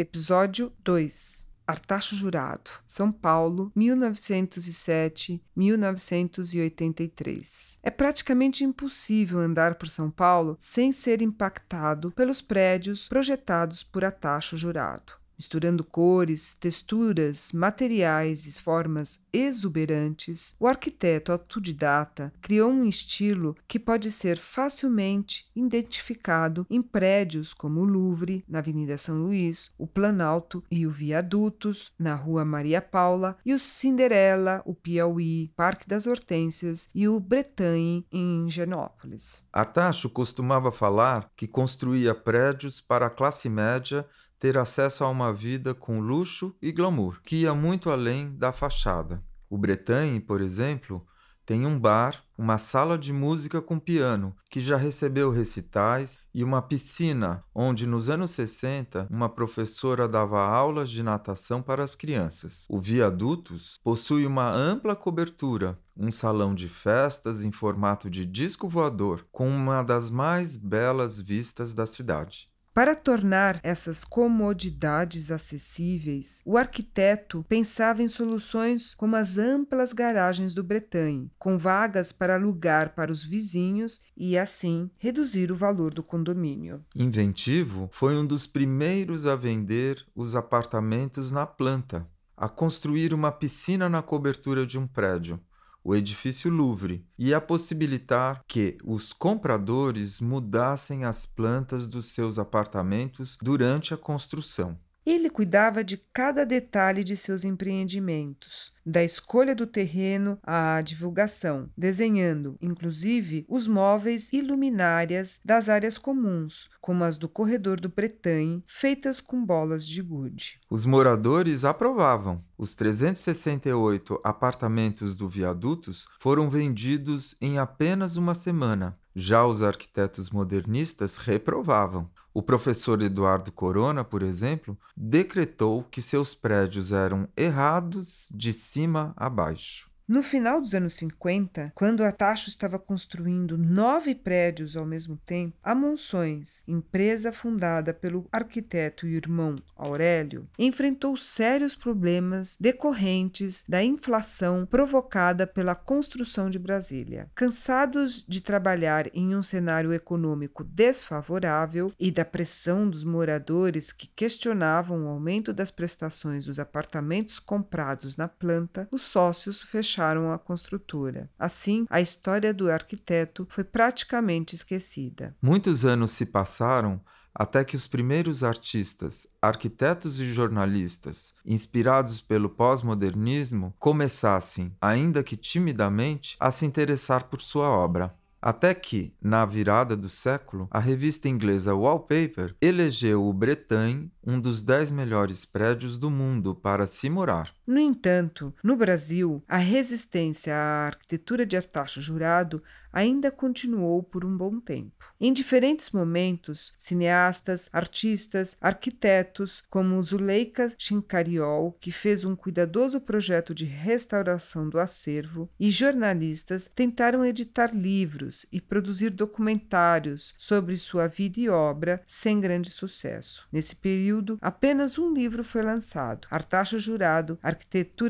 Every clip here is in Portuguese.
Episódio 2 Artacho Jurado, São Paulo, 1907-1983. É praticamente impossível andar por São Paulo sem ser impactado pelos prédios projetados por Artacho Jurado misturando cores, texturas, materiais e formas exuberantes, o arquiteto autodidata criou um estilo que pode ser facilmente identificado em prédios como o Louvre, na Avenida São Luís, o Planalto e o Viadutos, na Rua Maria Paula, e o Cinderela, o Piauí, Parque das Hortênsias e o Bretagne, em Genópolis. Artacho costumava falar que construía prédios para a classe média ter acesso a uma vida com luxo e glamour, que ia muito além da fachada. O Bretagne, por exemplo, tem um bar, uma sala de música com piano, que já recebeu recitais, e uma piscina, onde nos anos 60 uma professora dava aulas de natação para as crianças. O Viadutos possui uma ampla cobertura, um salão de festas em formato de disco voador, com uma das mais belas vistas da cidade. Para tornar essas comodidades acessíveis, o arquiteto pensava em soluções como as amplas garagens do Bretagne, com vagas para alugar para os vizinhos e, assim, reduzir o valor do condomínio. Inventivo, foi um dos primeiros a vender os apartamentos na planta, a construir uma piscina na cobertura de um prédio o edifício Louvre, e a possibilitar que os compradores mudassem as plantas dos seus apartamentos durante a construção. Ele cuidava de cada detalhe de seus empreendimentos, da escolha do terreno à divulgação, desenhando, inclusive, os móveis e luminárias das áreas comuns, como as do corredor do Bretagne, feitas com bolas de gude. Os moradores aprovavam. Os 368 apartamentos do Viadutos foram vendidos em apenas uma semana. Já os arquitetos modernistas reprovavam. O professor Eduardo Corona, por exemplo, decretou que seus prédios eram errados de cima a baixo. No final dos anos 50, quando a Tacho estava construindo nove prédios ao mesmo tempo, a Monções, empresa fundada pelo arquiteto e irmão Aurélio, enfrentou sérios problemas decorrentes da inflação provocada pela construção de Brasília. Cansados de trabalhar em um cenário econômico desfavorável e da pressão dos moradores que questionavam o aumento das prestações dos apartamentos comprados na planta, os sócios fecharam fecharam a construtora. Assim, a história do arquiteto foi praticamente esquecida. Muitos anos se passaram até que os primeiros artistas, arquitetos e jornalistas, inspirados pelo pós-modernismo, começassem, ainda que timidamente, a se interessar por sua obra. Até que, na virada do século, a revista inglesa Wallpaper elegeu o Bretagne um dos dez melhores prédios do mundo para se morar. No entanto, no Brasil, a resistência à arquitetura de Artacho Jurado ainda continuou por um bom tempo. Em diferentes momentos, cineastas, artistas, arquitetos, como Zuleika Chincariol, que fez um cuidadoso projeto de restauração do acervo, e jornalistas tentaram editar livros e produzir documentários sobre sua vida e obra sem grande sucesso. Nesse período, apenas um livro foi lançado, Artacho Jurado,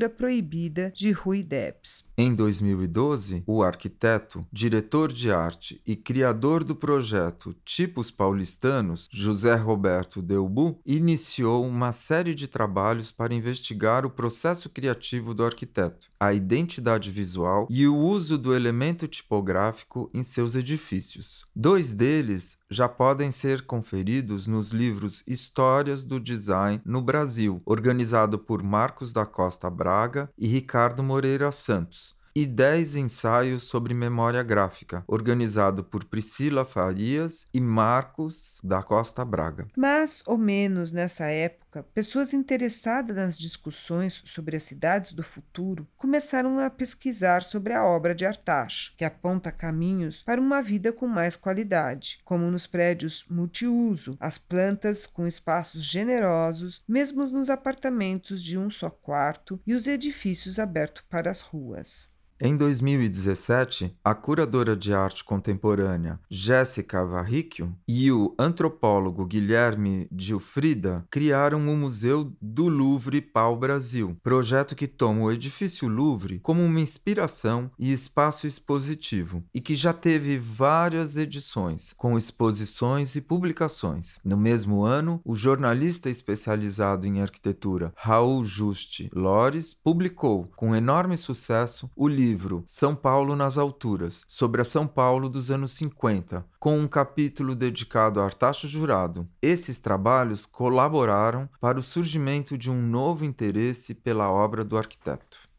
Proibida, de Rui Debs. Em 2012, o arquiteto, diretor de arte e criador do projeto Tipos Paulistanos, José Roberto Delbu, iniciou uma série de trabalhos para investigar o processo criativo do arquiteto, a identidade visual e o uso do elemento tipográfico em seus edifícios. Dois deles já podem ser conferidos nos livros Histórias do Design no Brasil, organizado por Marcos da Costa Braga e Ricardo Moreira Santos e 10 ensaios sobre memória gráfica, organizado por Priscila Farias e Marcos da Costa Braga. Mais ou menos nessa época, pessoas interessadas nas discussões sobre as cidades do futuro começaram a pesquisar sobre a obra de Artacho, que aponta caminhos para uma vida com mais qualidade, como nos prédios multiuso, as plantas com espaços generosos, mesmo nos apartamentos de um só quarto e os edifícios abertos para as ruas. Em 2017, a curadora de arte contemporânea Jéssica Varricchio e o antropólogo Guilherme Gilfrida criaram o Museu do Louvre Pau Brasil, projeto que toma o edifício Louvre como uma inspiração e espaço expositivo e que já teve várias edições, com exposições e publicações. No mesmo ano, o jornalista especializado em arquitetura Raul Juste Lores publicou, com enorme sucesso, o livro São Paulo nas Alturas, sobre a São Paulo dos anos 50, com um capítulo dedicado a Artacho Jurado. Esses trabalhos colaboraram para o surgimento de um novo interesse pela obra do arquiteto.